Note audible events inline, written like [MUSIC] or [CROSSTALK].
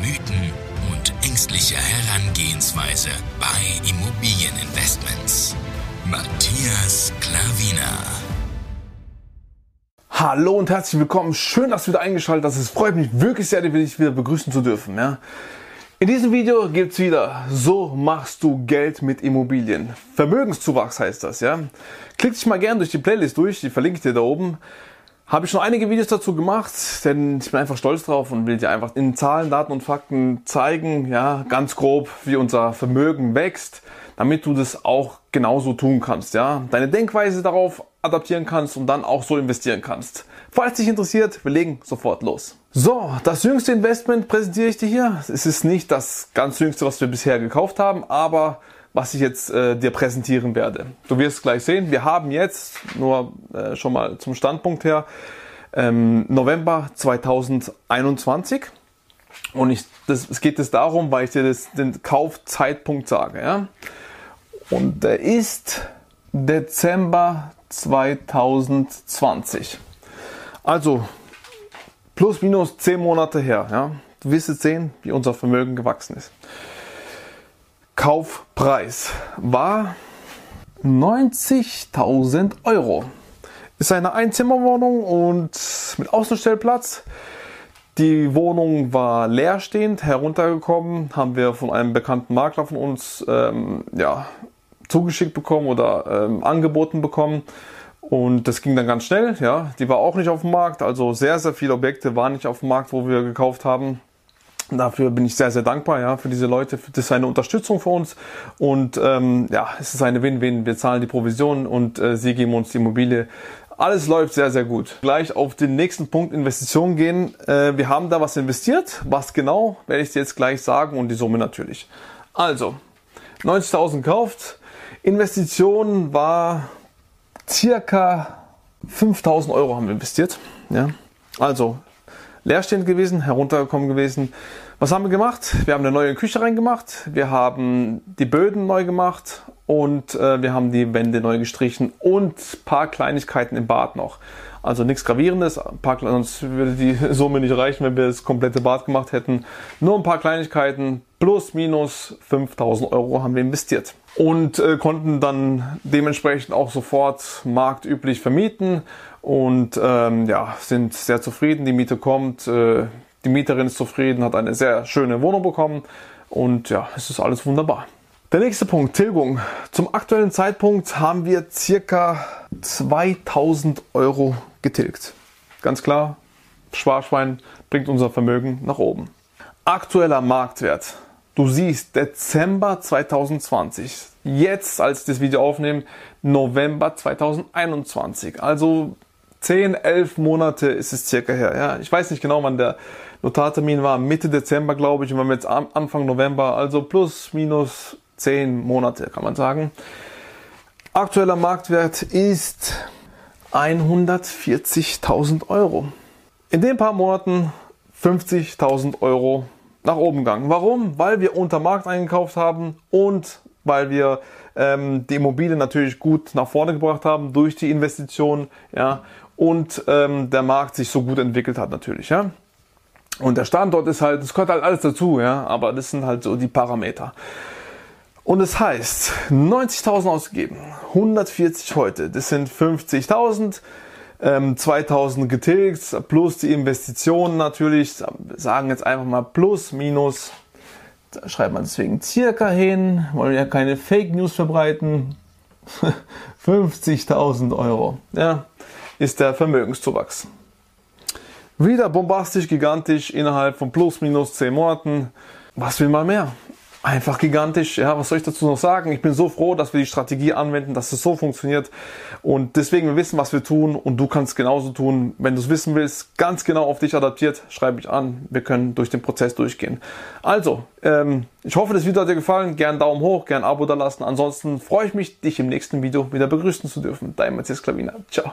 Mythen und ängstliche Herangehensweise bei Immobilieninvestments. Matthias Klavina. Hallo und herzlich willkommen. Schön, dass du wieder eingeschaltet hast. Es freut mich wirklich sehr, dich wieder begrüßen zu dürfen. Ja. In diesem Video gibt's wieder, so machst du Geld mit Immobilien. Vermögenszuwachs heißt das, ja. Klick dich mal gerne durch die Playlist durch, die verlinke ich dir da oben. Habe ich schon einige Videos dazu gemacht, denn ich bin einfach stolz drauf und will dir einfach in Zahlen, Daten und Fakten zeigen, ja, ganz grob, wie unser Vermögen wächst, damit du das auch genauso tun kannst, ja. Deine Denkweise darauf adaptieren kannst und dann auch so investieren kannst. Falls dich interessiert, wir legen sofort los. So, das jüngste Investment präsentiere ich dir hier. Es ist nicht das ganz jüngste, was wir bisher gekauft haben, aber was ich jetzt äh, dir präsentieren werde. Du wirst gleich sehen, wir haben jetzt, nur äh, schon mal zum Standpunkt her, ähm, November 2021. Und ich, das, es geht es darum, weil ich dir das, den Kaufzeitpunkt sage. Ja? Und der ist Dezember 2020. Also plus minus zehn Monate her. Ja? Du wirst jetzt sehen, wie unser Vermögen gewachsen ist. Kaufpreis war 90.000 Euro. Ist eine Einzimmerwohnung und mit Außenstellplatz. Die Wohnung war leerstehend, heruntergekommen, haben wir von einem bekannten Makler von uns ähm, ja, zugeschickt bekommen oder ähm, angeboten bekommen. Und das ging dann ganz schnell, ja. Die war auch nicht auf dem Markt, also sehr, sehr viele Objekte waren nicht auf dem Markt, wo wir gekauft haben. Dafür bin ich sehr, sehr dankbar, ja, für diese Leute. Das ist eine Unterstützung für uns. Und ähm, ja, es ist eine Win-Win. Wir zahlen die Provision und äh, sie geben uns die Immobilie. Alles läuft sehr, sehr gut. Gleich auf den nächsten Punkt Investitionen gehen. Äh, wir haben da was investiert. Was genau, werde ich dir jetzt gleich sagen und die Summe natürlich. Also, 90.000 kauft. Investition war circa 5000 Euro haben wir investiert. Ja. Also leerstehend gewesen, heruntergekommen gewesen. Was haben wir gemacht? Wir haben eine neue Küche reingemacht, wir haben die Böden neu gemacht und äh, wir haben die Wände neu gestrichen und paar Kleinigkeiten im Bad noch. Also nichts Gravierendes, ein paar, sonst würde die [LAUGHS] Summe nicht reichen, wenn wir das komplette Bad gemacht hätten. Nur ein paar Kleinigkeiten, plus minus 5000 Euro haben wir investiert. Und äh, konnten dann dementsprechend auch sofort marktüblich vermieten und ähm, ja, sind sehr zufrieden. Die Miete kommt, äh, die Mieterin ist zufrieden, hat eine sehr schöne Wohnung bekommen und ja, es ist alles wunderbar. Der nächste Punkt, Tilgung. Zum aktuellen Zeitpunkt haben wir circa 2000 Euro getilgt. Ganz klar, Sparschwein bringt unser Vermögen nach oben. Aktueller Marktwert. Du siehst Dezember 2020. Jetzt, als ich das Video aufnehme, November 2021. Also 10, 11 Monate ist es circa her. Ja, ich weiß nicht genau, wann der Notartermin war. Mitte Dezember, glaube ich. Und wir haben jetzt Anfang November. Also plus, minus 10 Monate, kann man sagen. Aktueller Marktwert ist 140.000 Euro. In den paar Monaten 50.000 Euro nach oben gegangen. Warum? Weil wir unter Markt eingekauft haben und weil wir ähm, die Immobilie natürlich gut nach vorne gebracht haben durch die Investition, ja, und ähm, der Markt sich so gut entwickelt hat natürlich, ja. Und der Standort ist halt, das gehört halt alles dazu, ja, aber das sind halt so die Parameter. Und es das heißt, 90.000 ausgegeben, 140 heute, das sind 50.000, ähm, 2.000 getilgt, plus die Investitionen natürlich, sagen jetzt einfach mal plus, minus, da schreibt man deswegen circa hin, wollen ja keine Fake News verbreiten, [LAUGHS] 50.000 Euro, ja, ist der Vermögenszuwachs. Wieder bombastisch, gigantisch, innerhalb von plus minus 10 Monaten. Was will man mehr? Einfach gigantisch. Ja, was soll ich dazu noch sagen? Ich bin so froh, dass wir die Strategie anwenden, dass es so funktioniert. Und deswegen wir wissen, was wir tun und du kannst genauso tun. Wenn du es wissen willst, ganz genau auf dich adaptiert, schreib mich an. Wir können durch den Prozess durchgehen. Also, ähm, ich hoffe, das Video hat dir gefallen. Gern Daumen hoch, gern Abo da lassen. Ansonsten freue ich mich, dich im nächsten Video wieder begrüßen zu dürfen. Dein Matthias Klavina. Ciao.